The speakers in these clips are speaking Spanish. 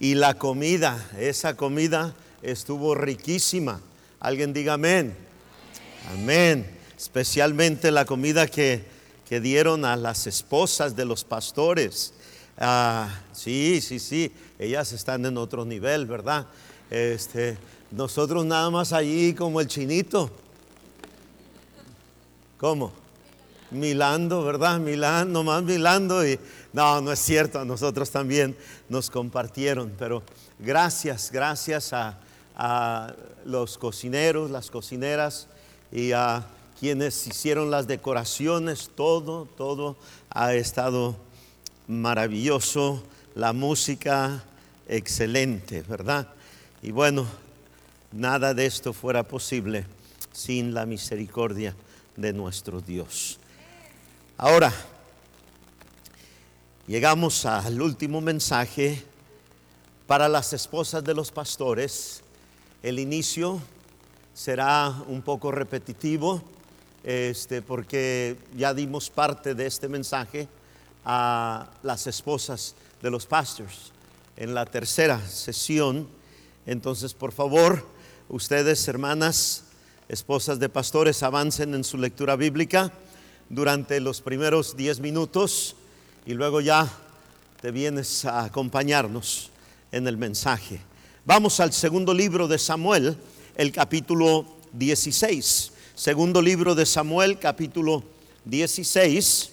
Y la comida, esa comida estuvo riquísima. Alguien diga amén. Amén. Especialmente la comida que, que dieron a las esposas de los pastores. Ah, sí, sí, sí, ellas están en otro nivel, ¿verdad? Este, nosotros nada más allí como el chinito. ¿Cómo? Milando, ¿verdad? Milando, nomás milando y no, no es cierto, a nosotros también nos compartieron, pero gracias, gracias a, a los cocineros, las cocineras y a quienes hicieron las decoraciones, todo, todo ha estado maravilloso, la música excelente, ¿verdad? Y bueno, nada de esto fuera posible sin la misericordia de nuestro Dios. Ahora, llegamos al último mensaje para las esposas de los pastores. El inicio será un poco repetitivo, este, porque ya dimos parte de este mensaje a las esposas de los pastores en la tercera sesión. Entonces, por favor, ustedes, hermanas, esposas de pastores, avancen en su lectura bíblica durante los primeros diez minutos y luego ya te vienes a acompañarnos en el mensaje. Vamos al segundo libro de Samuel, el capítulo 16. Segundo libro de Samuel, capítulo 16.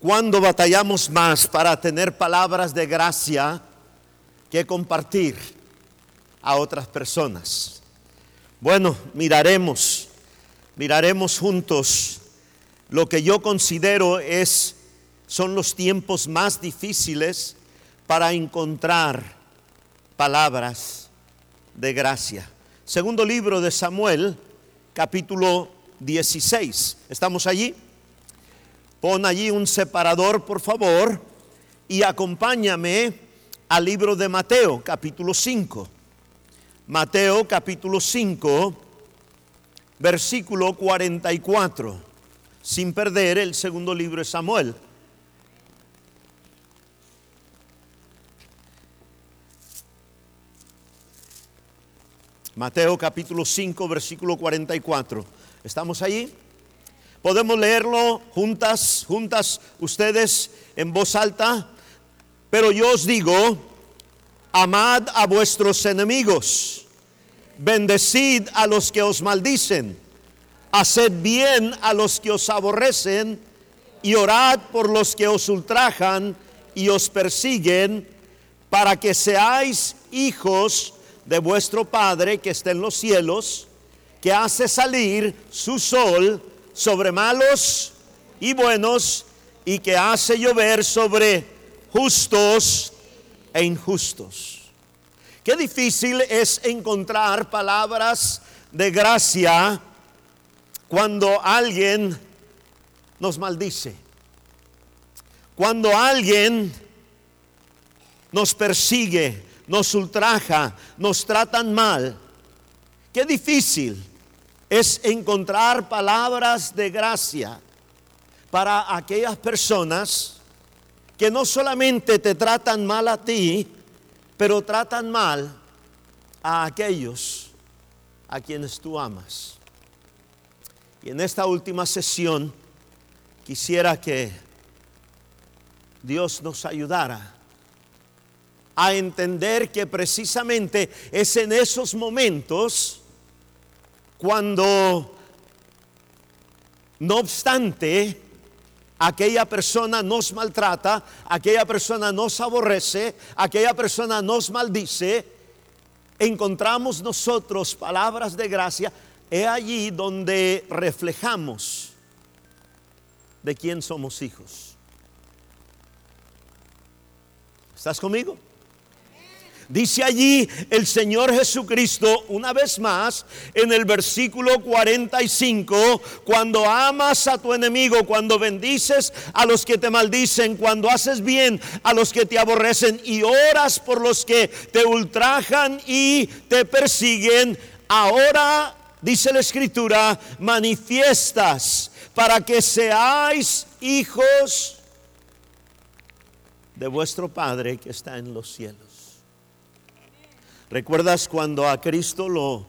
Cuando batallamos más para tener palabras de gracia que compartir a otras personas. Bueno, miraremos, miraremos juntos lo que yo considero es son los tiempos más difíciles para encontrar palabras de gracia. Segundo libro de Samuel, capítulo 16. ¿Estamos allí? Pon allí un separador, por favor, y acompáñame al libro de Mateo, capítulo 5. Mateo, capítulo 5, versículo 44, sin perder el segundo libro de Samuel. Mateo capítulo 5, versículo 44. ¿Estamos ahí? Podemos leerlo juntas, juntas ustedes en voz alta. Pero yo os digo, amad a vuestros enemigos, bendecid a los que os maldicen, haced bien a los que os aborrecen y orad por los que os ultrajan y os persiguen, para que seáis hijos de vuestro Padre que está en los cielos, que hace salir su sol sobre malos y buenos y que hace llover sobre justos e injustos. Qué difícil es encontrar palabras de gracia cuando alguien nos maldice, cuando alguien nos persigue, nos ultraja, nos tratan mal. Qué difícil es encontrar palabras de gracia para aquellas personas que no solamente te tratan mal a ti, pero tratan mal a aquellos a quienes tú amas. Y en esta última sesión quisiera que Dios nos ayudara a entender que precisamente es en esos momentos cuando, no obstante, aquella persona nos maltrata, aquella persona nos aborrece, aquella persona nos maldice, encontramos nosotros palabras de gracia, es allí donde reflejamos de quién somos hijos. ¿Estás conmigo? Dice allí el Señor Jesucristo una vez más en el versículo 45, cuando amas a tu enemigo, cuando bendices a los que te maldicen, cuando haces bien a los que te aborrecen y oras por los que te ultrajan y te persiguen, ahora, dice la escritura, manifiestas para que seáis hijos de vuestro Padre que está en los cielos. ¿Recuerdas cuando a Cristo lo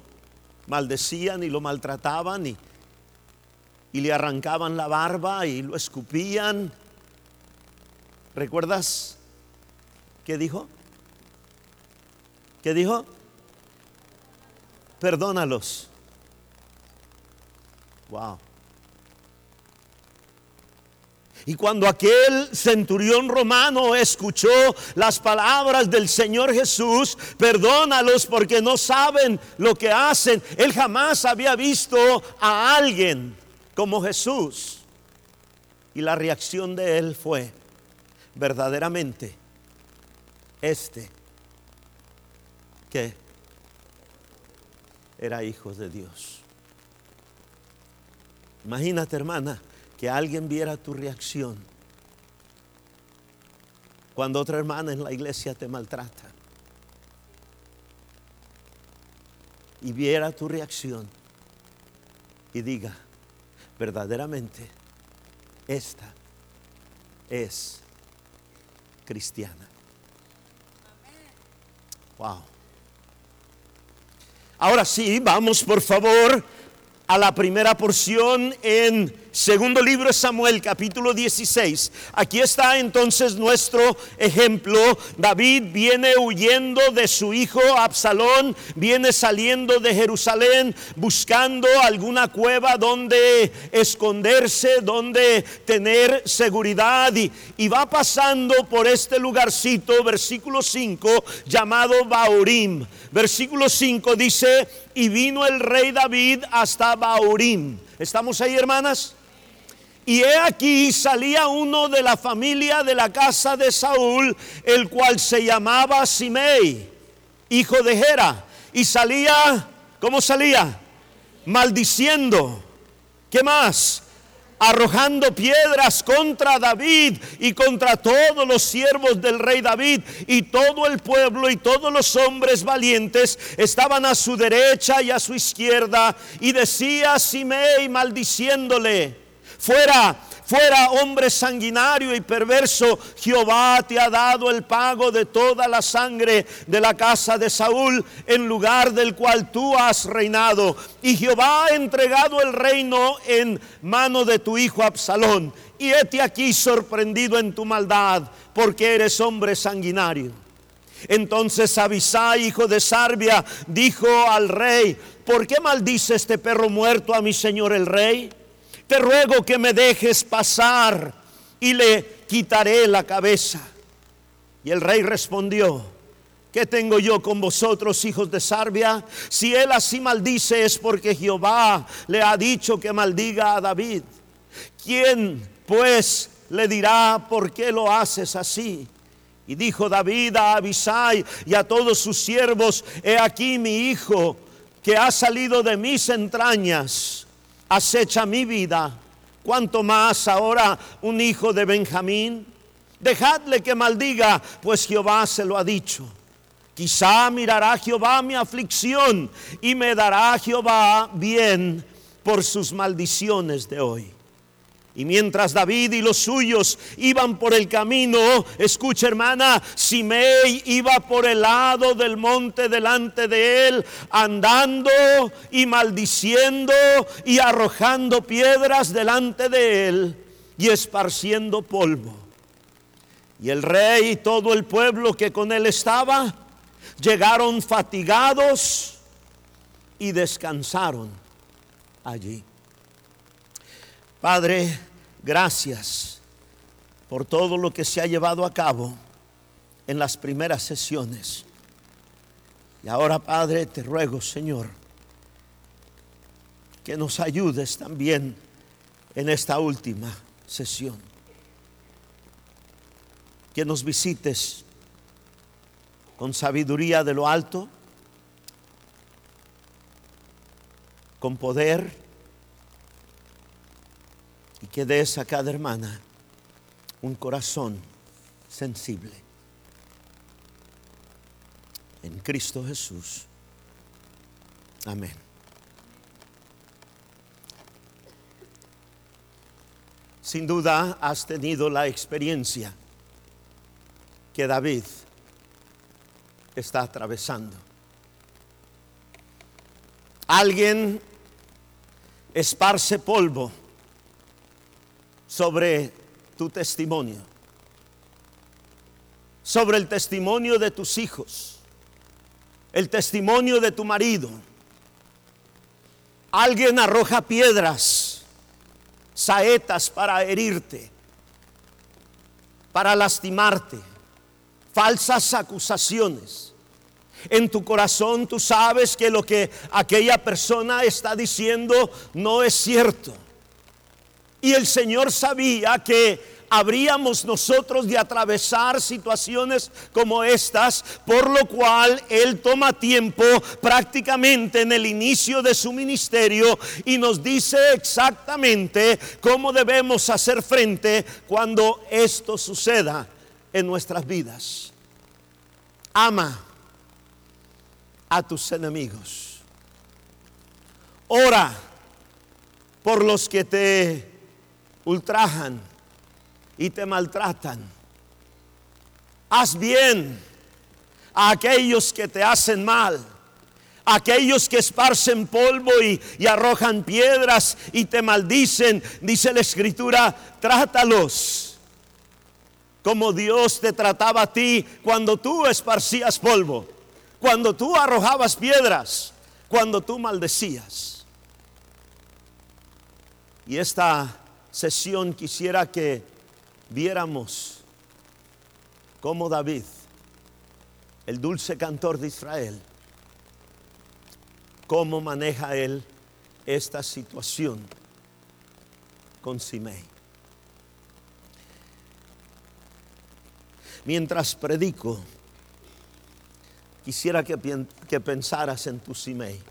maldecían y lo maltrataban y, y le arrancaban la barba y lo escupían? ¿Recuerdas qué dijo? ¿Qué dijo? Perdónalos. Wow. Y cuando aquel centurión romano escuchó las palabras del Señor Jesús, perdónalos porque no saben lo que hacen. Él jamás había visto a alguien como Jesús. Y la reacción de él fue, verdaderamente, este, que era hijo de Dios. Imagínate, hermana que alguien viera tu reacción cuando otra hermana en la iglesia te maltrata y viera tu reacción y diga, verdaderamente, esta es cristiana. Wow. Ahora sí, vamos por favor a la primera porción en Segundo libro de Samuel, capítulo 16. Aquí está entonces nuestro ejemplo. David viene huyendo de su hijo Absalón, viene saliendo de Jerusalén buscando alguna cueva donde esconderse, donde tener seguridad y, va pasando por este lugarcito, versículo 5, llamado Baurim. Versículo 5 dice, y vino el rey David hasta Baurim. ¿Estamos ahí, hermanas? Y he aquí salía uno de la familia de la casa de Saúl, el cual se llamaba Simei, hijo de Gera. Y salía, ¿cómo salía? Maldiciendo. ¿Qué más? arrojando piedras contra David y contra todos los siervos del rey David y todo el pueblo y todos los hombres valientes estaban a su derecha y a su izquierda y decía Simei maldiciéndole Fuera, fuera hombre sanguinario y perverso, Jehová te ha dado el pago de toda la sangre de la casa de Saúl en lugar del cual tú has reinado. Y Jehová ha entregado el reino en mano de tu hijo Absalón. Y hete aquí sorprendido en tu maldad, porque eres hombre sanguinario. Entonces Abisai, hijo de Sarbia, dijo al rey, ¿por qué maldice este perro muerto a mi señor el rey? Te ruego que me dejes pasar y le quitaré la cabeza. Y el rey respondió, ¿qué tengo yo con vosotros, hijos de Sarbia? Si él así maldice es porque Jehová le ha dicho que maldiga a David. ¿Quién pues le dirá por qué lo haces así? Y dijo David a Abisai y a todos sus siervos, he aquí mi hijo que ha salido de mis entrañas acecha mi vida, cuanto más ahora un hijo de Benjamín. Dejadle que maldiga, pues Jehová se lo ha dicho. Quizá mirará Jehová mi aflicción y me dará Jehová bien por sus maldiciones de hoy. Y mientras David y los suyos iban por el camino, escucha hermana, Simei iba por el lado del monte delante de él, andando y maldiciendo y arrojando piedras delante de él y esparciendo polvo. Y el rey y todo el pueblo que con él estaba llegaron fatigados y descansaron allí. Padre, Gracias por todo lo que se ha llevado a cabo en las primeras sesiones. Y ahora, Padre, te ruego, Señor, que nos ayudes también en esta última sesión. Que nos visites con sabiduría de lo alto, con poder, que des a cada hermana un corazón sensible. En Cristo Jesús. Amén. Sin duda has tenido la experiencia que David está atravesando. Alguien esparce polvo sobre tu testimonio, sobre el testimonio de tus hijos, el testimonio de tu marido. Alguien arroja piedras, saetas para herirte, para lastimarte, falsas acusaciones. En tu corazón tú sabes que lo que aquella persona está diciendo no es cierto. Y el Señor sabía que habríamos nosotros de atravesar situaciones como estas, por lo cual Él toma tiempo prácticamente en el inicio de su ministerio y nos dice exactamente cómo debemos hacer frente cuando esto suceda en nuestras vidas. Ama a tus enemigos. Ora por los que te ultrajan y te maltratan. Haz bien a aquellos que te hacen mal, aquellos que esparcen polvo y, y, arrojan piedras y te maldicen. Dice la escritura, trátalos como Dios te trataba a ti cuando tú esparcías polvo, cuando tú arrojabas piedras, cuando tú maldecías. Y esta sesión quisiera que viéramos cómo David, el dulce cantor de Israel, cómo maneja él esta situación con Simei. Mientras predico, quisiera que, que pensaras en tu Simei.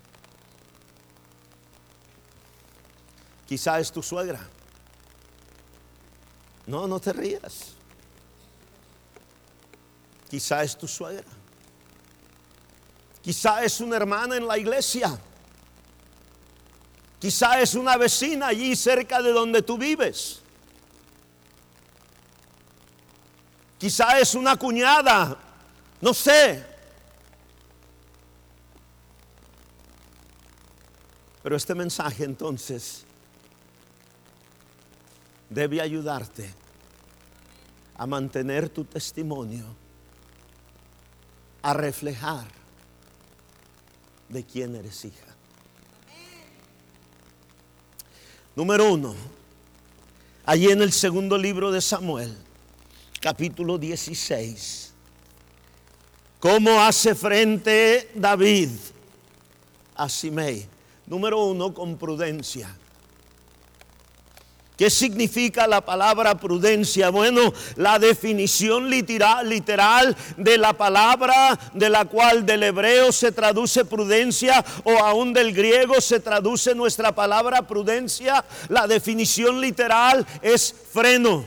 Quizá es tu suegra. No, no te rías. Quizá es tu suegra. Quizá es una hermana en la iglesia. Quizá es una vecina allí cerca de donde tú vives. Quizá es una cuñada. No sé. Pero este mensaje entonces debe ayudarte a mantener tu testimonio, a reflejar de quién eres hija. Número uno, allí en el segundo libro de Samuel, capítulo 16, ¿cómo hace frente David a Simei? Número uno, con prudencia. ¿Qué significa la palabra prudencia? Bueno, la definición literal, de la palabra de la cual del hebreo se traduce prudencia o aún del griego se traduce nuestra palabra prudencia, la definición literal es freno.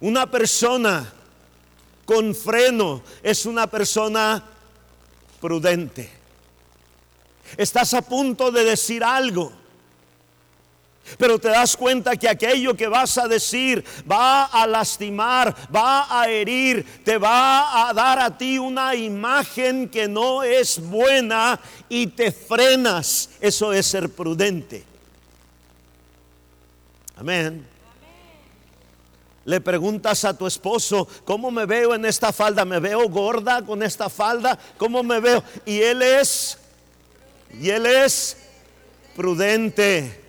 Una persona con freno es una persona prudente. Estás a punto de decir algo pero te das cuenta que aquello que vas a decir va a lastimar, va a herir, te va a dar a ti una imagen que no es buena y te frenas. Eso es ser prudente. Amén. Le preguntas a tu esposo, ¿cómo me veo en esta falda? ¿Me veo gorda con esta falda? ¿Cómo me veo? Y él es, y él es prudente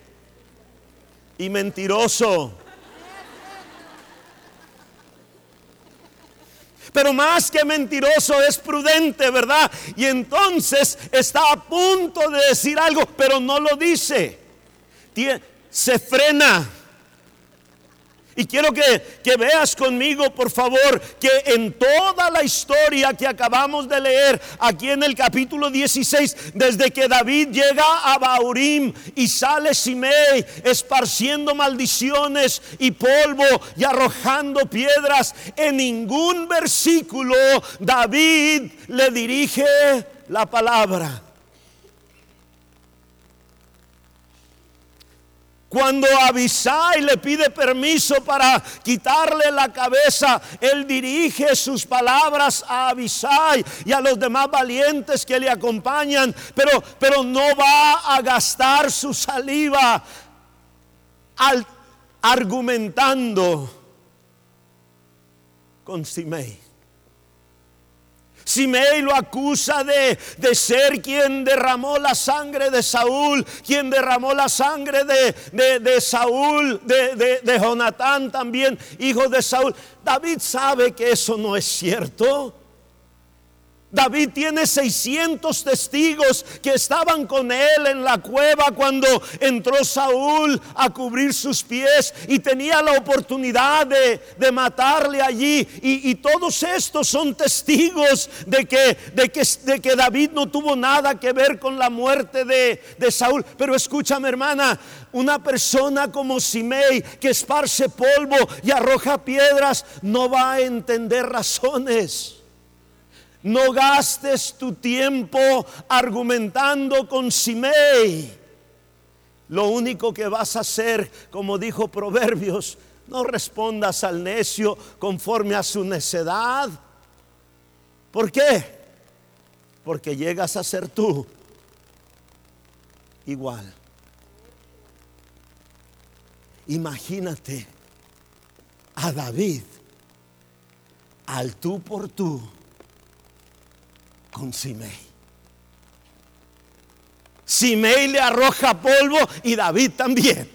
y mentiroso. Pero más que mentiroso es prudente, ¿verdad? Y entonces está a punto de decir algo, pero no lo dice. Se frena. Y quiero que, que, veas conmigo, por favor, que en toda la historia que acabamos de leer, aquí en el capítulo 16, desde que David llega a Baurim y sale Simei, esparciendo maldiciones y polvo y arrojando piedras, en ningún versículo David le dirige la palabra. Cuando Abisai le pide permiso para quitarle la cabeza, él dirige sus palabras a Abisai y a los demás valientes que le acompañan, pero, pero no va a gastar su saliva al, argumentando con Simei. Simei lo acusa de, de, ser quien derramó la sangre de Saúl, quien derramó la sangre de, de Saúl, de, Jonatán también, hijo de Saúl. David sabe que eso no es cierto. David tiene 600 testigos que estaban con él en la cueva cuando entró Saúl a cubrir sus pies y tenía la oportunidad de, matarle allí. Y, todos estos son testigos de que, de, que, de que, David no tuvo nada que ver con la muerte de, de Saúl. Pero escúchame hermana, una persona como Simei que esparce polvo y arroja piedras no va a entender razones. No gastes tu tiempo argumentando con Simei. Lo único que vas a hacer, como dijo Proverbios, no respondas al necio conforme a su necedad. ¿Por qué? Porque llegas a ser tú igual. Imagínate a David al tú por tú con Simei. Simei le arroja polvo y David también.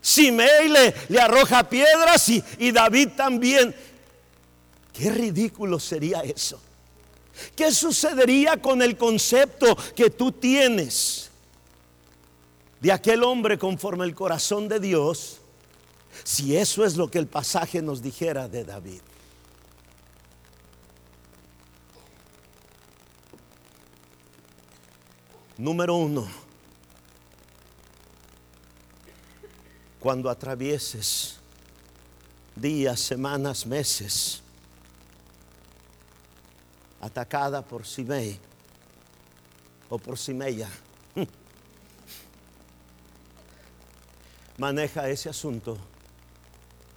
Simei le, le arroja piedras y, y David también. Qué ridículo sería eso. ¿Qué sucedería con el concepto que tú tienes de aquel hombre conforme el corazón de Dios si eso es lo que el pasaje nos dijera de David? Número uno, cuando atravieses días, semanas, meses, atacada por Simei o por Simeya, maneja ese asunto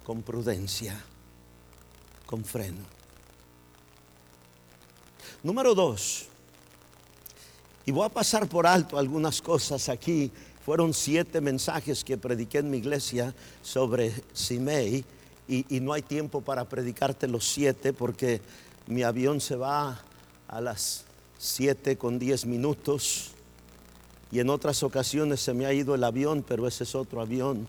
con prudencia, con freno. Número dos, y voy a pasar por alto algunas cosas aquí. Fueron siete mensajes que prediqué en mi iglesia sobre Simei y, no hay tiempo para predicarte los siete porque mi avión se va a las siete con diez minutos y en otras ocasiones se me ha ido el avión, pero ese es otro avión.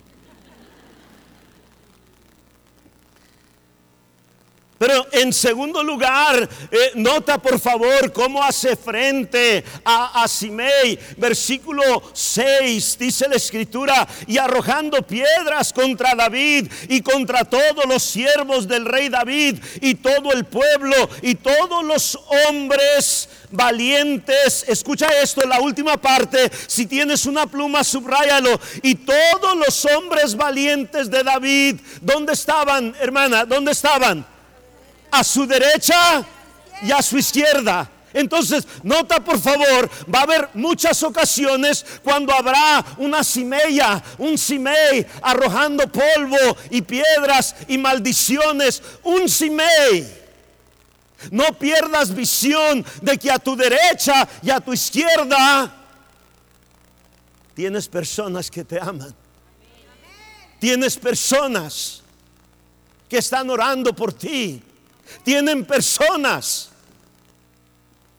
Pero en segundo lugar, eh, nota por favor cómo hace frente a, a Simei. Versículo 6 dice la escritura, y arrojando piedras contra David y contra todos los siervos del rey David y todo el pueblo y todos los hombres valientes. Escucha esto, en la última parte, si tienes una pluma, subráyalo. Y todos los hombres valientes de David, ¿dónde estaban, hermana? ¿Dónde estaban? A su derecha y a su izquierda. Entonces, nota por favor, va a haber muchas ocasiones cuando habrá una cimeya, un cimei arrojando polvo y piedras y maldiciones. Un cimei. No pierdas visión de que a tu derecha y a tu izquierda tienes personas que te aman. Tienes personas que están orando por ti tienen personas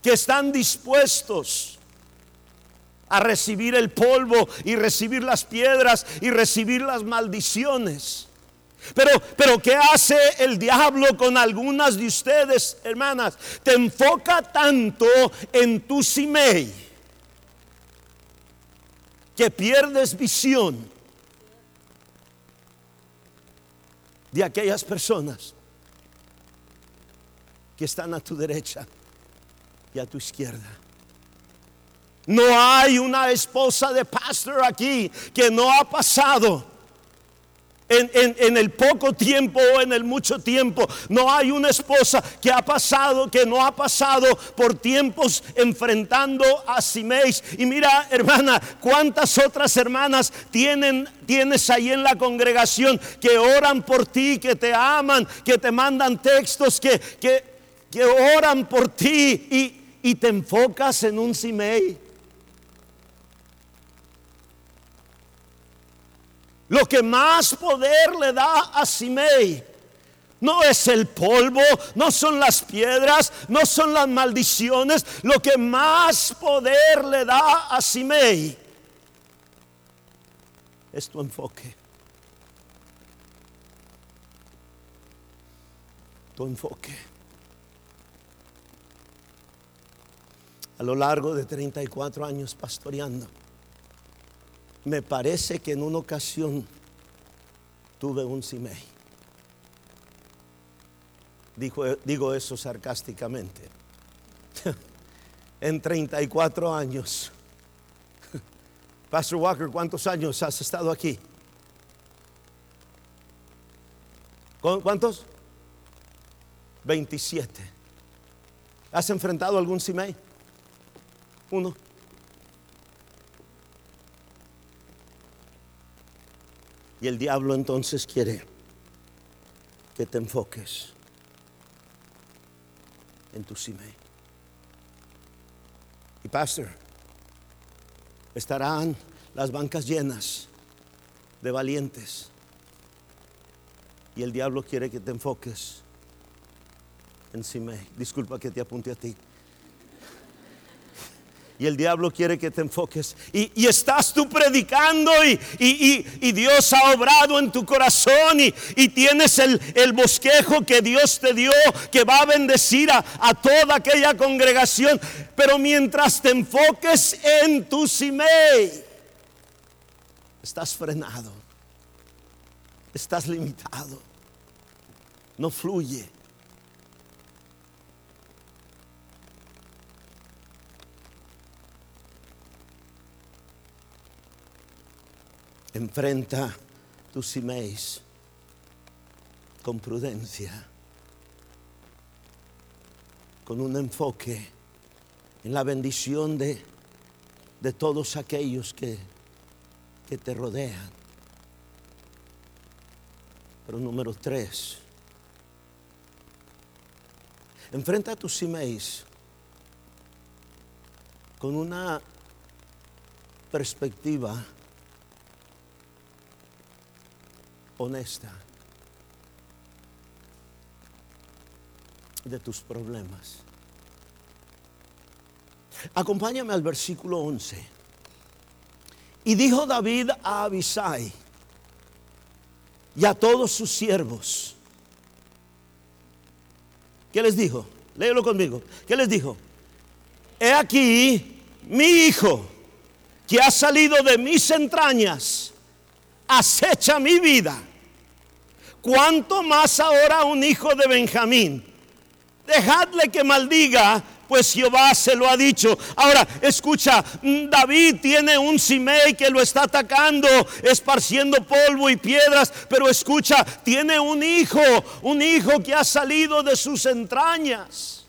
que están dispuestos a recibir el polvo y recibir las piedras y recibir las maldiciones. Pero, pero ¿qué hace el diablo con algunas de ustedes, hermanas? Te enfoca tanto en tu simei que pierdes visión de aquellas personas que están a tu derecha y a tu izquierda. No hay una esposa de pastor aquí que no ha pasado en, el poco tiempo o en el mucho tiempo. No hay una esposa que ha pasado, que no ha pasado por tiempos enfrentando a Simeis. Y mira, hermana, cuántas otras hermanas tienen, tienes ahí en la congregación que oran por ti, que te aman, que te mandan textos, que, que, que oran por ti y, y te enfocas en un Simei. Lo que más poder le da a Simei no es el polvo, no son las piedras, no son las maldiciones. Lo que más poder le da a Simei es tu enfoque. Tu enfoque. A lo largo de 34 años pastoreando me parece que en una ocasión tuve un Simei. digo eso sarcásticamente. en 34 años. Pastor Walker, ¿cuántos años has estado aquí? ¿Cuántos? 27. ¿Has enfrentado algún Simei? Uno. Y el diablo entonces quiere que te enfoques en tu cime. Y pastor, estarán las bancas llenas de valientes. Y el diablo quiere que te enfoques en Simei. Disculpa que te apunte a ti. Y el diablo quiere que te enfoques. Y, estás tú predicando y, Dios ha obrado en tu corazón y, tienes el, bosquejo que Dios te dio, que va a bendecir a, toda aquella congregación. Pero mientras te enfoques en tu Simei, estás frenado, estás limitado, no fluye. Enfrenta tus siméis con prudencia, con un enfoque en la bendición de, de todos aquellos que, que te rodean. Pero número tres, enfrenta tus siméis con una perspectiva honesta de tus problemas. Acompáñame al versículo 11. Y dijo David a Abisai y a todos sus siervos. ¿Qué les dijo? Léelo conmigo. ¿Qué les dijo? He aquí mi hijo que ha salido de mis entrañas, acecha mi vida ¿Cuánto más ahora un hijo de Benjamín? Dejadle que maldiga, pues Jehová se lo ha dicho. Ahora, escucha, David tiene un Simei que lo está atacando, esparciendo polvo y piedras, pero escucha, tiene un hijo, un hijo que ha salido de sus entrañas.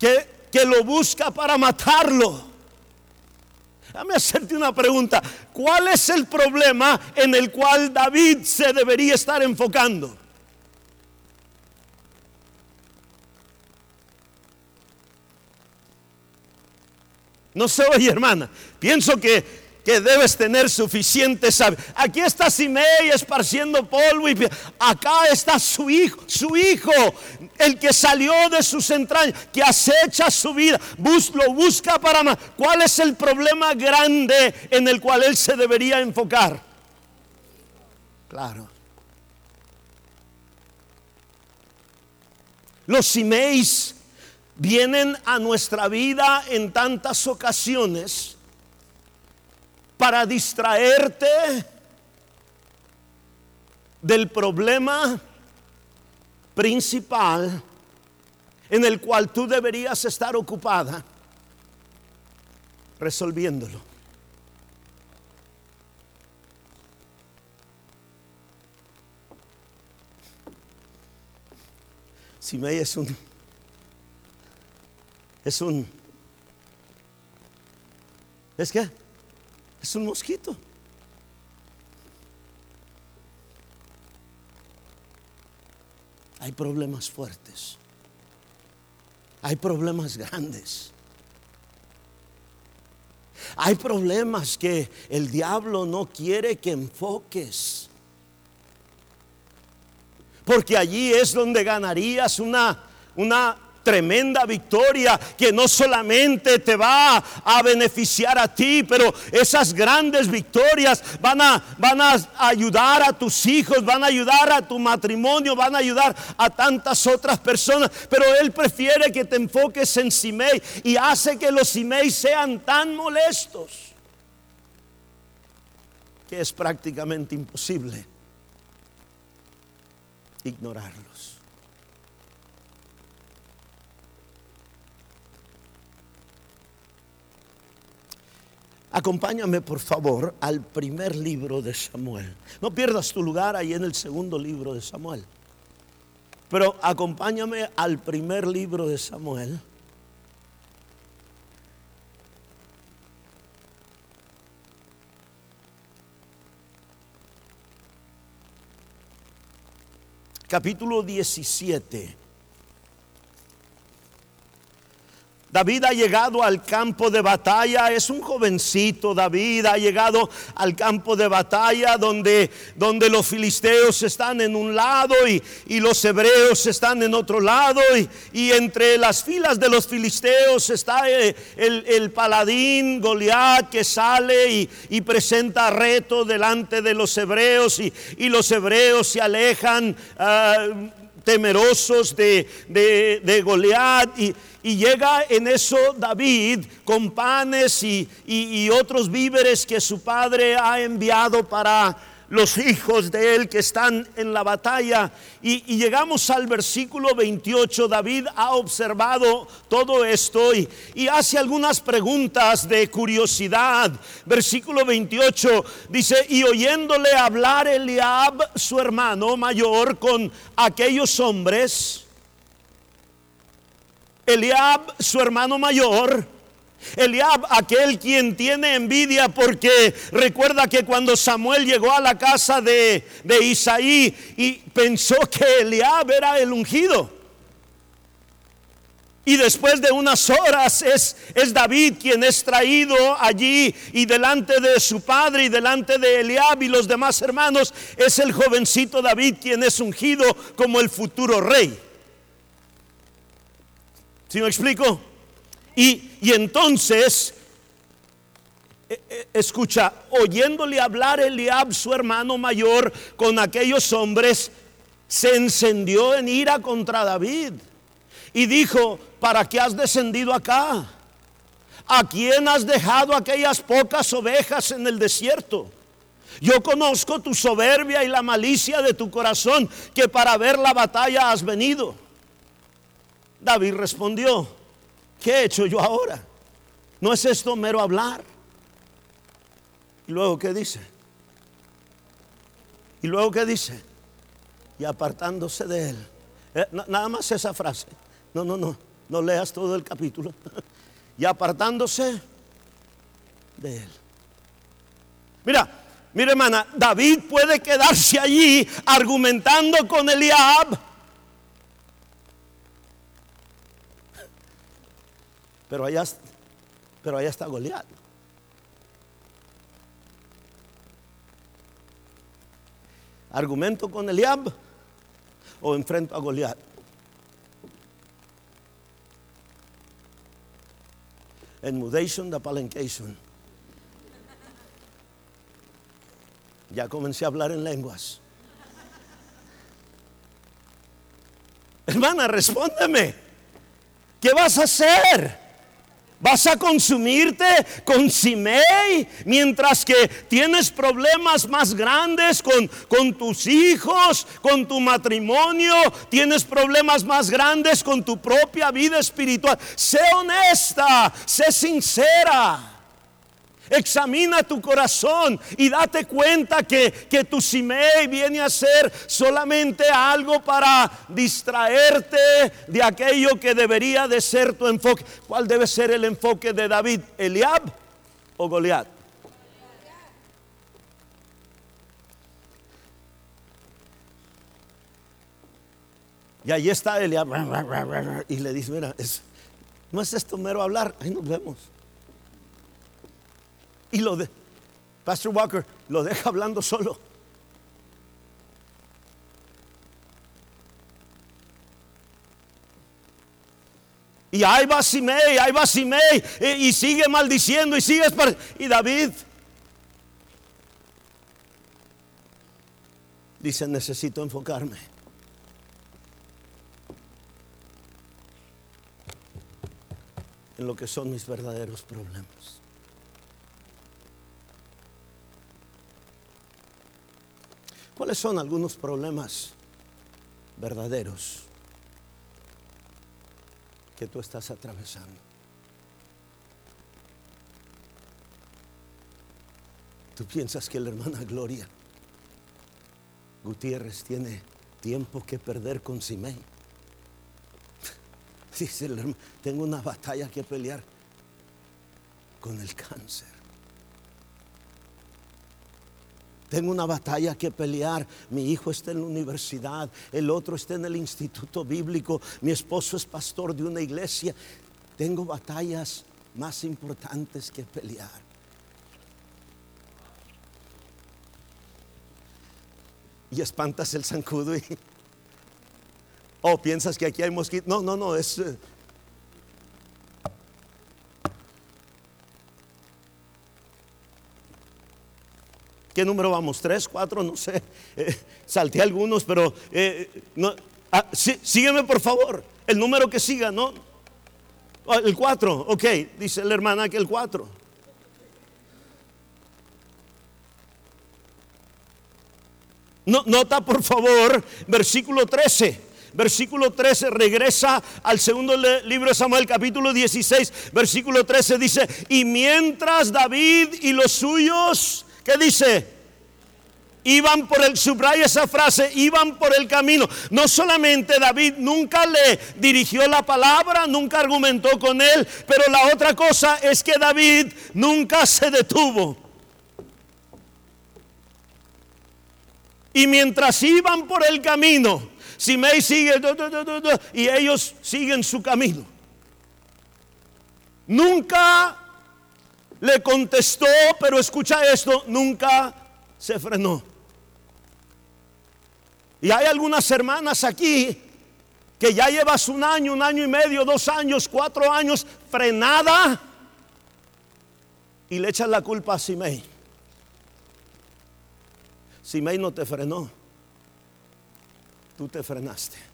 Que, que lo busca para matarlo. Déjame hacerte una pregunta. ¿Cuál es el problema en el cual David se debería estar enfocando? No se oye, hermana. Pienso que que debes tener suficiente saber. Aquí está Simei esparciendo polvo y acá está su hijo, su hijo, el que salió de sus entrañas, que acecha su vida, lo busca para más. ¿Cuál es el problema grande en el cual él se debería enfocar? Claro. Los Simeis vienen a nuestra vida en tantas ocasiones para distraerte, del problema principal en el cual tú deberías estar ocupada resolviéndolo. Si me es un es un ¿Es qué? Es un mosquito. Hay problemas fuertes. Hay problemas grandes. Hay problemas que el diablo no quiere que enfoques. Porque allí es donde ganarías una, una tremenda victoria que no solamente te va a beneficiar a ti, pero esas grandes victorias van a, van a ayudar a tus hijos, van a ayudar a tu matrimonio, van a ayudar a tantas otras personas. Pero Él prefiere que te enfoques en Simei y hace que los Simei sean tan molestos que es prácticamente imposible ignorarlo. Acompáñame por favor al primer libro de Samuel. No pierdas tu lugar ahí en el segundo libro de Samuel. Pero acompáñame al primer libro de Samuel. Capítulo 17. David ha llegado al campo de batalla, es un jovencito, David ha llegado al campo de batalla donde, donde los filisteos están en un lado y, los hebreos están en otro lado y, entre las filas de los filisteos está eh, el, paladín Goliat que sale y, presenta reto delante de los hebreos y, los hebreos se alejan. Ah, temerosos de, de, Goliat y, y llega en eso David con panes y, otros víveres que su padre ha enviado para los hijos de él que están en la batalla. Y, llegamos al versículo 28. David ha observado todo esto y, hace algunas preguntas de curiosidad. Versículo 28 dice, y oyéndole hablar Eliab, su hermano mayor, con aquellos hombres, Eliab, su hermano mayor, Eliab, aquel quien tiene envidia porque recuerda que cuando Samuel llegó a la casa de, Isaí y pensó que Eliab era el ungido. Y después de unas horas es, es, David quien es traído allí y delante de su padre y delante de Eliab y los demás hermanos es el jovencito David quien es ungido como el futuro rey. ¿Sí me explico? Y, entonces, eh, eh, escucha, oyéndole hablar Eliab, su hermano mayor, con aquellos hombres, se encendió en ira contra David y dijo, ¿para qué has descendido acá? ¿A quién has dejado aquellas pocas ovejas en el desierto? Yo conozco tu soberbia y la malicia de tu corazón, que para ver la batalla has venido. David respondió, ¿qué he hecho yo ahora? ¿No es esto mero hablar? Y luego, ¿qué dice? Y luego, ¿qué dice? Y apartándose de él. Eh, nada más esa frase. No, no, no. No leas todo el capítulo. y apartándose de él. Mira, mira hermana, David puede quedarse allí argumentando con Eliab Pero allá, pero allá está Goliat. ¿Argumento con Eliab o enfrento a Goliat? Enmudation de palencation. Ya comencé a hablar en lenguas. Hermana, respóndeme. ¿Qué vas a hacer? Vas a consumirte con Simei mientras que tienes problemas más grandes con, con, tus hijos, con tu matrimonio, tienes problemas más grandes con tu propia vida espiritual. Sé honesta, sé sincera. Examina tu corazón y date cuenta que, que tu Simei viene a ser solamente algo para distraerte de aquello que debería de ser tu enfoque. ¿Cuál debe ser el enfoque de David? ¿Eliab o Goliat? Y ahí está Eliab. Y le dice, mira, no es esto mero hablar, ahí nos vemos. Y lo de, Pastor Walker lo deja hablando solo. Y ahí va Simei, ahí va Simei, y, y sigue maldiciendo, y sigue. Y David dice: Necesito enfocarme. En lo que son mis verdaderos problemas. ¿Cuáles son algunos problemas verdaderos que tú estás atravesando? ¿Tú piensas que la hermana Gloria Gutiérrez tiene tiempo que perder con Simei? Dice, tengo una batalla que pelear con el cáncer. Tengo una batalla que pelear. Mi hijo está en la universidad, el otro está en el instituto bíblico, mi esposo es pastor de una iglesia. Tengo batallas más importantes que pelear. Y espantas el zancudo y... Oh, piensas que aquí hay mosquitos. No, no, no, es... ¿Qué número vamos? ¿Tres, cuatro? No sé. Eh, salté algunos, pero eh, ah, sígueme por favor. El número que siga, ¿no? Ah, el cuatro, ok, dice la hermana que el cuatro. No, nota por favor, versículo 13 versículo 13 regresa al segundo libro de Samuel, capítulo 16, versículo 13 dice, y mientras David y los suyos ¿Qué dice? Iban por el, subraya esa frase, iban por el camino. No solamente David nunca le dirigió la palabra, nunca argumentó con él, pero la otra cosa es que David nunca se detuvo. Y mientras iban por el camino, Simei sigue y ellos siguen su camino. Nunca le contestó, pero escucha esto, nunca se frenó. Y hay algunas hermanas aquí que ya llevas un año, un año y medio, dos años, cuatro años frenada y le echas la culpa a Simei. Simei no te frenó, tú te frenaste.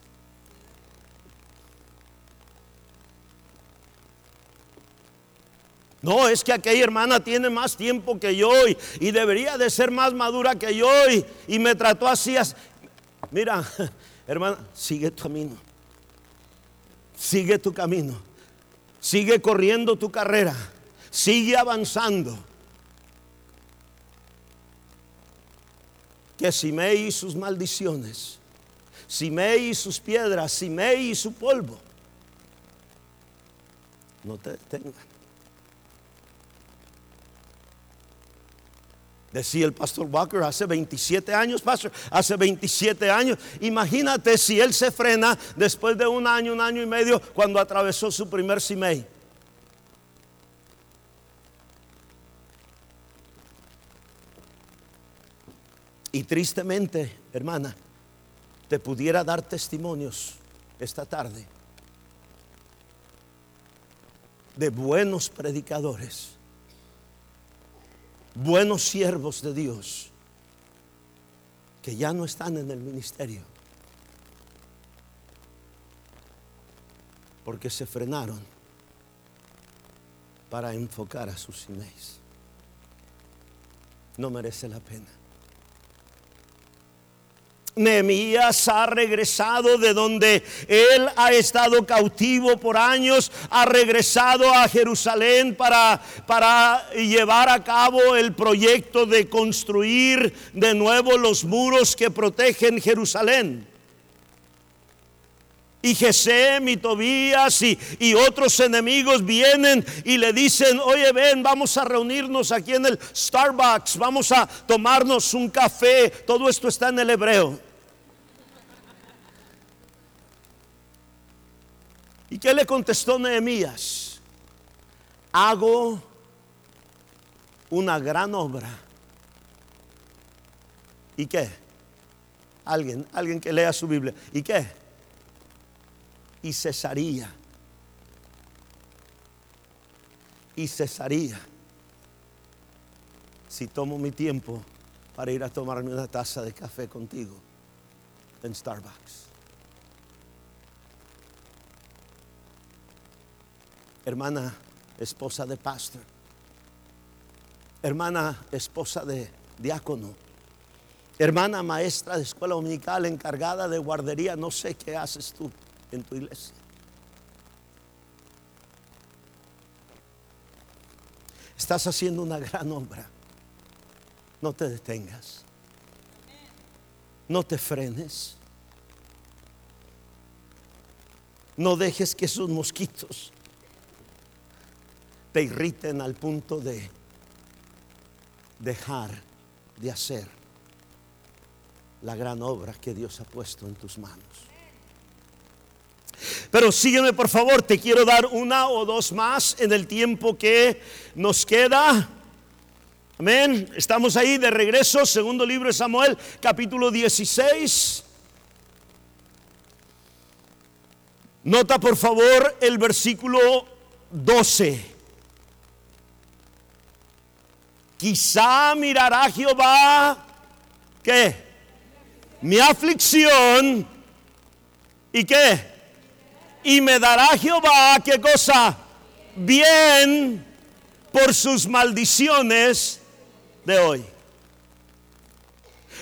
No, es que aquella hermana tiene más tiempo que yo y, debería de ser más madura que yo y, me trató así, Mira, hermana, sigue tu camino. Sigue tu camino. Sigue corriendo tu carrera. Sigue avanzando. Que Simei y sus maldiciones, Simei y sus piedras, Simei y su polvo, no te detengan. Decía el pastor Walker hace 27 años, pastor, hace 27 años. Imagínate si él se frena después de un año, un año y medio, cuando atravesó su primer Simei. Y tristemente, hermana, te pudiera dar testimonios esta tarde de buenos predicadores buenos siervos de Dios que ya no están en el ministerio porque se frenaron para enfocar a sus emails. No merece la pena. Nehemías ha regresado de donde él ha estado cautivo por años, ha regresado a Jerusalén para, para llevar a cabo el proyecto de construir de nuevo los muros que protegen Jerusalén. Y Gesem y Tobías y, y, otros enemigos vienen y le dicen, oye ven, vamos a reunirnos aquí en el Starbucks, vamos a tomarnos un café. Todo esto está en el hebreo. ¿Y qué le contestó Nehemías? Hago una gran obra. ¿Y qué? Alguien, alguien que lea su Biblia. ¿Y qué? Y cesaría. Y cesaría. Si tomo mi tiempo para ir a tomarme una taza de café contigo en Starbucks. Hermana esposa de pastor, hermana esposa de diácono, hermana maestra de escuela dominical encargada de guardería, no sé qué haces tú en tu iglesia. Estás haciendo una gran obra. No te detengas. No te frenes. No dejes que esos mosquitos te irriten al punto de dejar de hacer la gran obra que Dios ha puesto en tus manos. Pero sígueme por favor, te quiero dar una o dos más en el tiempo que nos queda. Amén. Estamos ahí de regreso, segundo libro de Samuel, capítulo 16. Nota por favor el versículo 12. Quizá mirará Jehová que mi aflicción y qué y me dará Jehová qué cosa bien por sus maldiciones de hoy.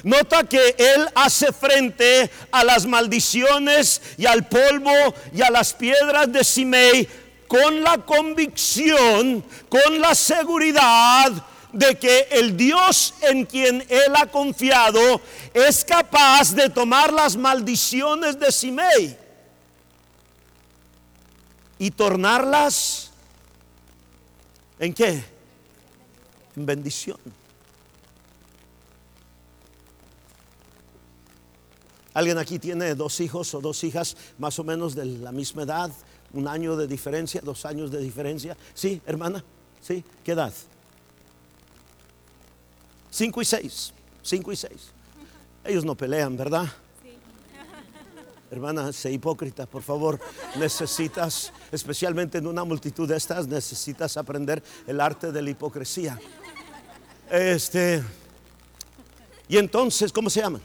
Nota que él hace frente a las maldiciones y al polvo y a las piedras de Simei con la convicción, con la seguridad de que el Dios en quien él ha confiado es capaz de tomar las maldiciones de Simei y tornarlas en qué? En bendición. ¿Alguien aquí tiene dos hijos o dos hijas más o menos de la misma edad? ¿Un año de diferencia? ¿Dos años de diferencia? ¿Sí, hermana? ¿Sí? ¿Qué edad? 5 y 6. 5 y 6. Ellos no pelean, ¿verdad? Hermana, sé hipócrita, por favor. Necesitas, especialmente en una multitud de estas, necesitas aprender el arte de la hipocresía. Este. Y entonces, ¿cómo se llaman?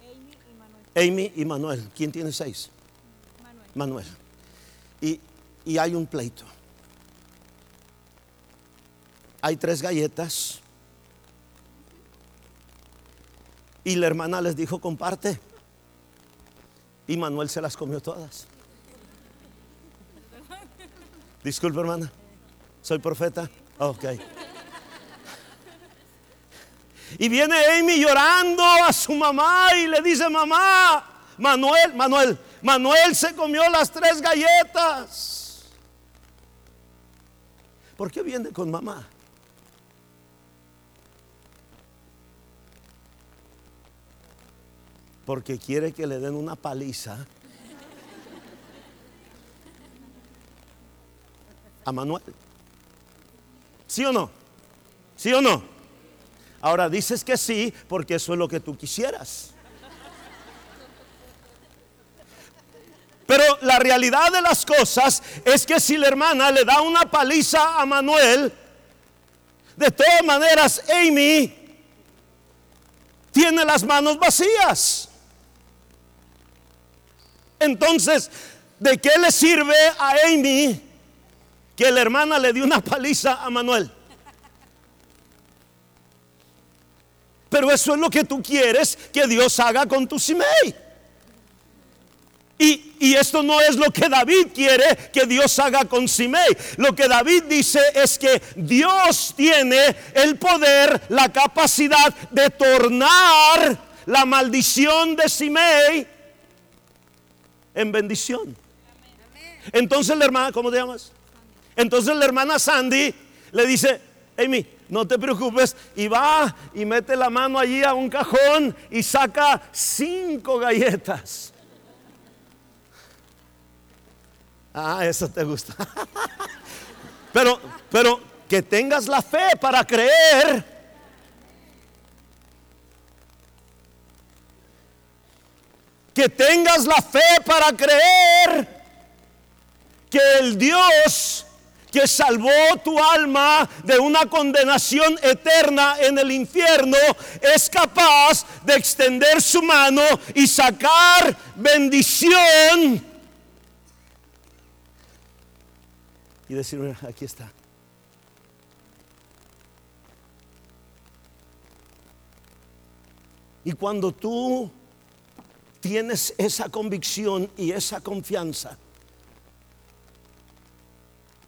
Amy y Manuel. Amy y Manuel. ¿Quién tiene seis? Manuel. Manuel. Y, y hay un pleito. Hay tres galletas Y la hermana les dijo, comparte. Y Manuel se las comió todas. Disculpe, hermana. Soy profeta. Ok. Y viene Amy llorando a su mamá y le dice, mamá, Manuel, Manuel, Manuel se comió las tres galletas. ¿Por qué viene con mamá? Porque quiere que le den una paliza a Manuel. ¿Sí o no? ¿Sí o no? Ahora dices que sí porque eso es lo que tú quisieras. Pero la realidad de las cosas es que si la hermana le da una paliza a Manuel, de todas maneras Amy tiene las manos vacías. Entonces, ¿de qué le sirve a Amy que la hermana le dio una paliza a Manuel. Pero eso es lo que tú quieres que Dios haga con tu Simei. Y, y, esto no es lo que David quiere que Dios haga con Simei. Lo que David dice es que Dios tiene el poder, la capacidad de tornar la maldición de Simei en bendición. Entonces la hermana, ¿cómo te llamas? Entonces la hermana Sandy le dice, Amy, no te preocupes, y va y mete la mano allí a un cajón y saca cinco galletas. Ah, eso te gusta. Pero, pero que tengas la fe para creer. Que tengas la fe para creer que el Dios que salvó tu alma de una condenación eterna en el infierno, es capaz de extender su mano y sacar bendición. Y decir, aquí está. Y cuando tú tienes esa convicción y esa confianza,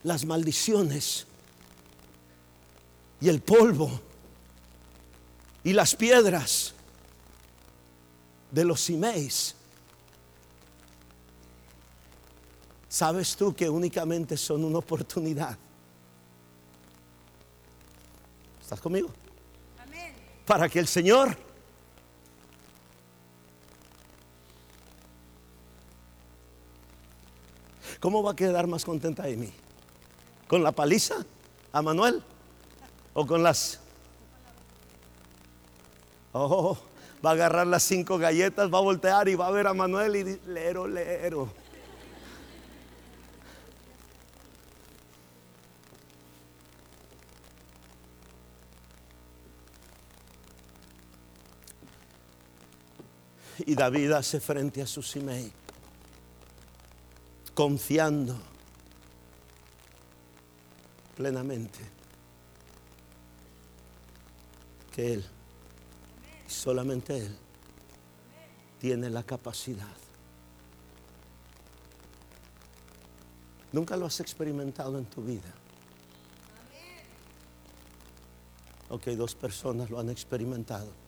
las maldiciones y el polvo y las piedras de los simeis. Sabes tú que únicamente son una oportunidad. ¿Estás conmigo? Para que el Señor ¿Cómo va a quedar más contenta de mí? ¿Con la paliza a Manuel? ¿O con las... Oh, va a agarrar las cinco galletas, va a voltear y va a ver a Manuel y dice, lero, lero. Y David hace frente a su Simei, confiando plenamente que Él, y solamente Él, tiene la capacidad. Nunca lo has experimentado en tu vida. Ok, dos personas lo han experimentado.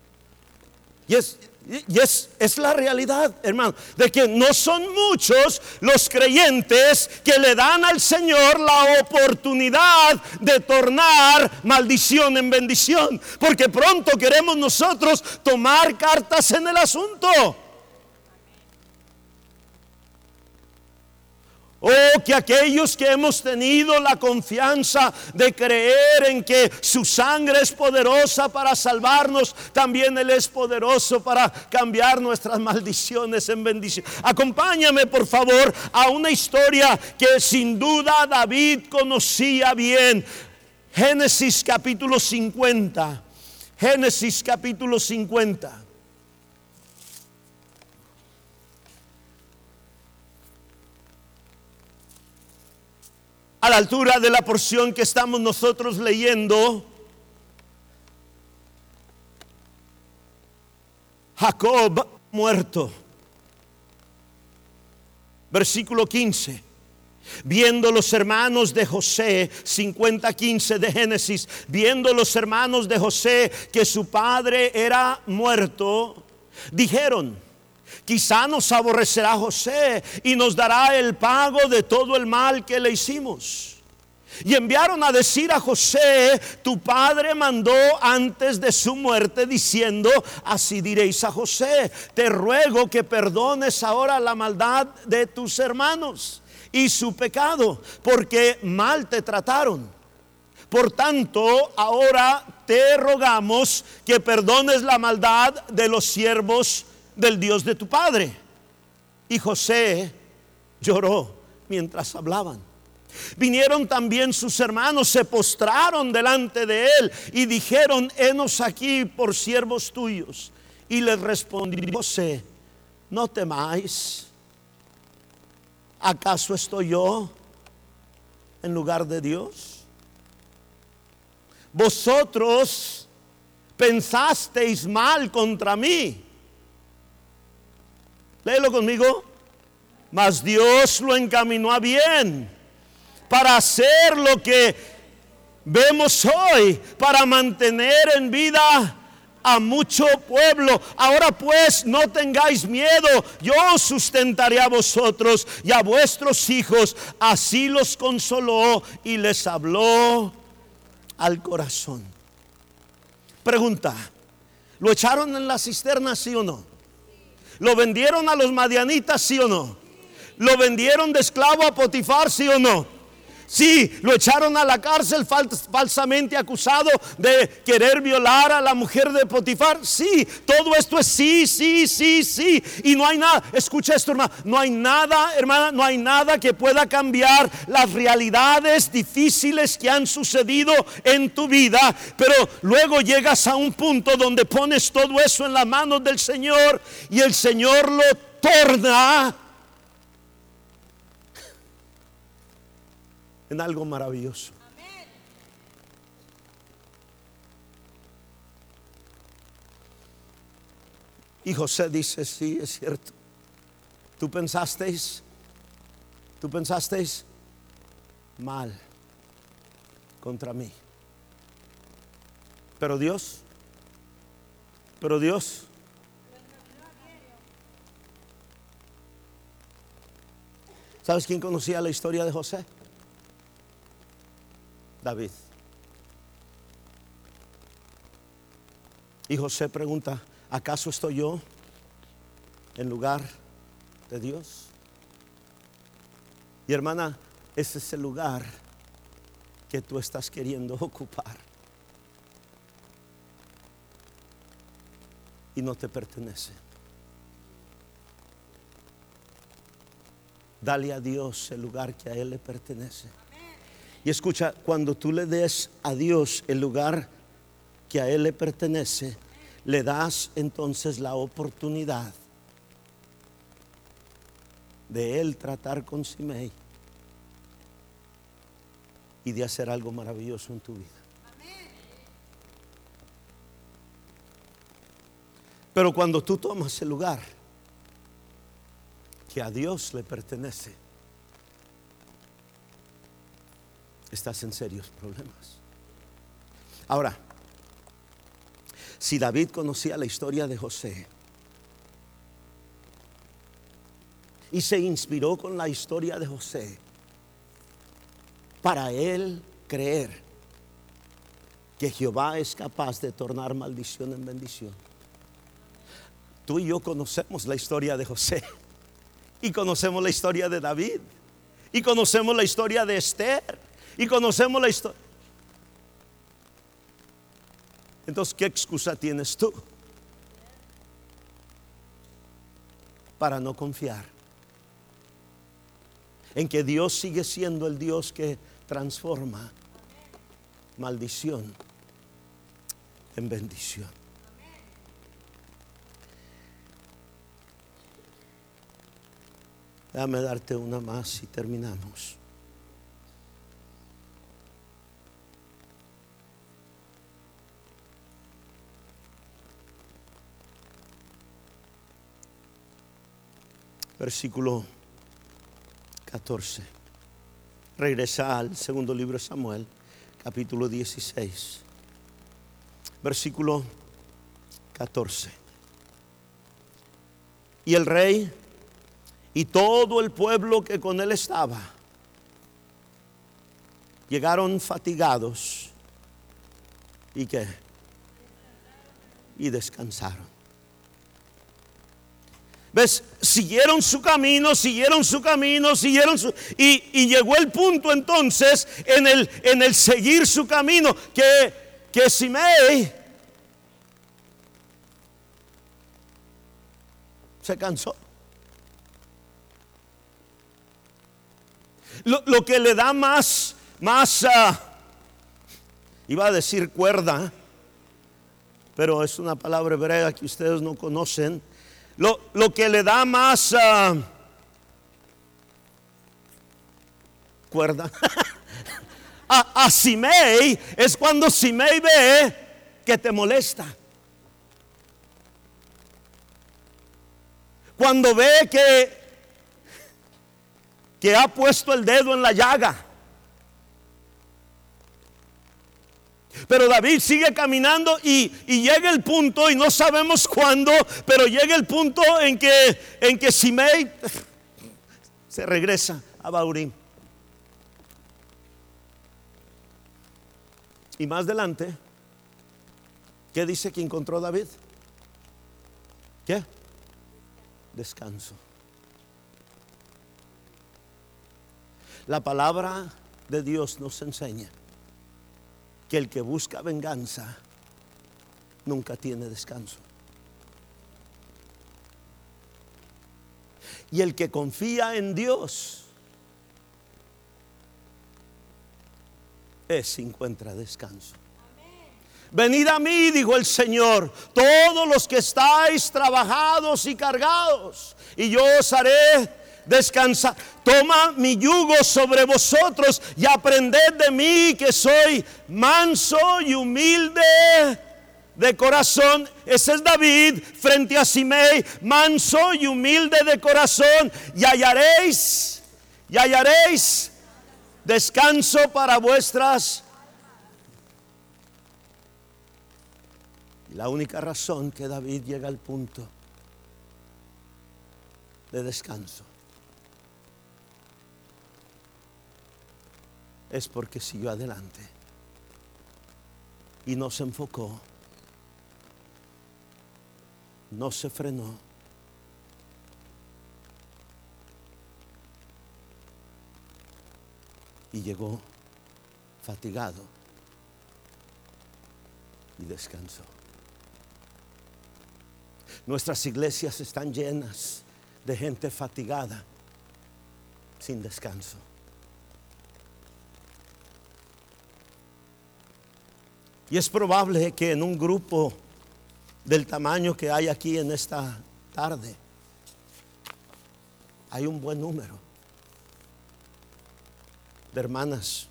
Y es, es, la realidad, hermano, de que no son muchos los creyentes que le dan al Señor la oportunidad de tornar maldición en bendición. Porque pronto queremos nosotros tomar cartas en el asunto. Oh, que aquellos que hemos tenido la confianza de creer en que su sangre es poderosa para salvarnos, también Él es poderoso para cambiar nuestras maldiciones en bendición. Acompáñame, por favor, a una historia que sin duda David conocía bien. Génesis capítulo 50. Génesis capítulo 50. A la altura de la porción que estamos nosotros leyendo, Jacob muerto. Versículo 15. Viendo los hermanos de José, 50-15 de Génesis, viendo los hermanos de José que su padre era muerto, dijeron, Quizá nos aborrecerá José y nos dará el pago de todo el mal que le hicimos. Y enviaron a decir a José, tu padre mandó antes de su muerte diciendo, así diréis a José, te ruego que perdones ahora la maldad de tus hermanos y su pecado, porque mal te trataron. Por tanto, ahora te rogamos que perdones la maldad de los siervos del Dios de tu padre. Y José lloró mientras hablaban. Vinieron también sus hermanos, se postraron delante de él y dijeron, henos aquí por siervos tuyos. Y les respondió José, no temáis, ¿acaso estoy yo en lugar de Dios? Vosotros pensasteis mal contra mí. Léelo conmigo. Mas Dios lo encaminó a bien para hacer lo que vemos hoy, para mantener en vida a mucho pueblo. Ahora pues no tengáis miedo, yo sustentaré a vosotros y a vuestros hijos. Así los consoló y les habló al corazón. Pregunta, ¿lo echaron en la cisterna, sí o no? ¿Lo vendieron a los madianitas, sí o no? ¿Lo vendieron de esclavo a Potifar, sí o no? Sí, lo echaron a la cárcel falsamente acusado de querer violar a la mujer de Potifar. Sí, todo esto es sí, sí, sí, sí. Y no hay nada, escucha esto hermano, no hay nada, hermana, no hay nada que pueda cambiar las realidades difíciles que han sucedido en tu vida. Pero luego llegas a un punto donde pones todo eso en las manos del Señor y el Señor lo torna en algo maravilloso. Y José dice, sí, es cierto. Tú pensasteis, tú pensasteis mal contra mí. Pero Dios, pero Dios, ¿sabes quién conocía la historia de José? David. Y José pregunta, ¿acaso estoy yo en lugar de Dios? Y hermana, ese es el lugar que tú estás queriendo ocupar. Y no te pertenece. Dale a Dios el lugar que a Él le pertenece. Y escucha, cuando tú le des a Dios el lugar que a Él le pertenece, le das entonces la oportunidad de Él tratar con Simei y de hacer algo maravilloso en tu vida. Pero cuando tú tomas el lugar que a Dios le pertenece, estás en serios problemas. Ahora, si David conocía la historia de José y se inspiró con la historia de José, para él creer que Jehová es capaz de tornar maldición en bendición. Tú y yo conocemos la historia de José y conocemos la historia de David y conocemos la historia de Esther y conocemos la historia. Entonces, ¿qué excusa tienes tú para no confiar en que Dios sigue siendo el Dios que transforma maldición en bendición? Déjame darte una más y terminamos. Versículo 14. Regresa al segundo libro de Samuel, capítulo 16, versículo 14. Y el rey y todo el pueblo que con él estaba llegaron fatigados y que y descansaron. ¿Ves? Siguieron su camino, siguieron su camino, siguieron su... Y, llegó el punto entonces en el, en el seguir su camino que, que Simei se cansó. Lo, que le da más, más, uh, iba a decir cuerda, pero es una palabra hebrea que ustedes no conocen lo, que le da más ah, cuerda a, a Simei es cuando Simei ve que te molesta. Cuando ve que, que ha puesto el dedo en la llaga. Pero David sigue caminando y, llega el punto, y no sabemos cuándo, pero llega el punto en que, en que Simei se regresa a Baurín. Y más adelante, ¿qué dice que encontró David? ¿Qué? Descanso. La palabra de Dios nos enseña que el que busca venganza nunca tiene descanso. Y el que confía en Dios es encuentra descanso. Venid a mí, dijo el Señor, todos los que estáis trabajados y cargados, y yo os haré descansar. Toma mi yugo sobre vosotros y aprended de mí que soy manso y humilde de corazón. Ese es David frente a Simei, manso y humilde de corazón. Y hallaréis, y hallaréis descanso para vuestras. La única razón que David llega al punto de descanso es porque siguió adelante y no se enfocó, no se frenó. Y llegó fatigado y descansó. Nuestras iglesias están llenas de gente fatigada sin descanso. Y es probable que en un grupo del tamaño que hay aquí en esta tarde, hay un buen número de hermanas,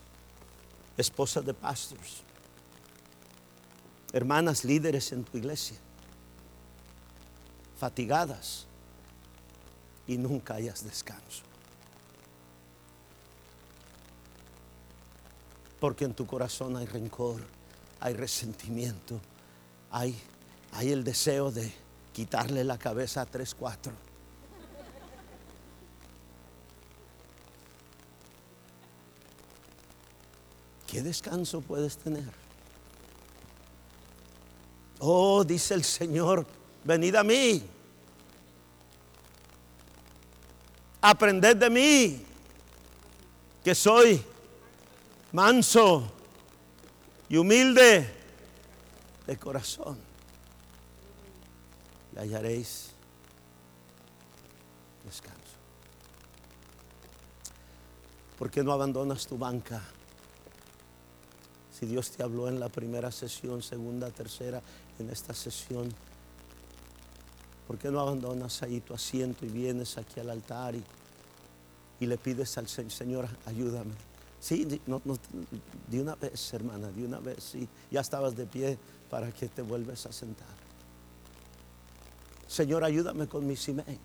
esposas de pastores, hermanas líderes en tu iglesia, fatigadas y nunca hayas descanso. Porque en tu corazón hay rencor hay resentimiento, hay, hay el deseo de quitarle la cabeza a tres, cuatro. ¿Qué descanso puedes tener? Oh, dice el Señor, venid a mí. Aprended de mí, que soy manso y humilde de corazón. Y hallaréis descanso. ¿Por qué no abandonas tu banca? Si Dios te habló en la primera sesión, segunda, tercera, en esta sesión, ¿por qué no abandonas ahí tu asiento y vienes aquí al altar y, y le pides al Señor, ayúdame? Sí, de una vez, hermana, de una vez, sí. Ya estabas de pie para que te vuelves a sentar. Señor, ayúdame con mi Simei.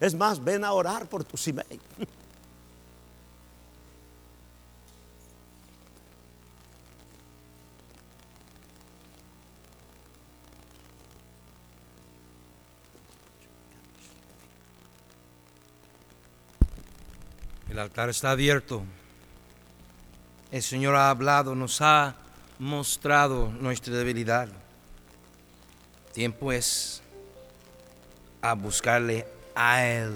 Es más, ven a orar por tu Simei. Altar está abierto. El Señor ha hablado, nos ha mostrado nuestra debilidad. Tiempo es a buscarle a Él.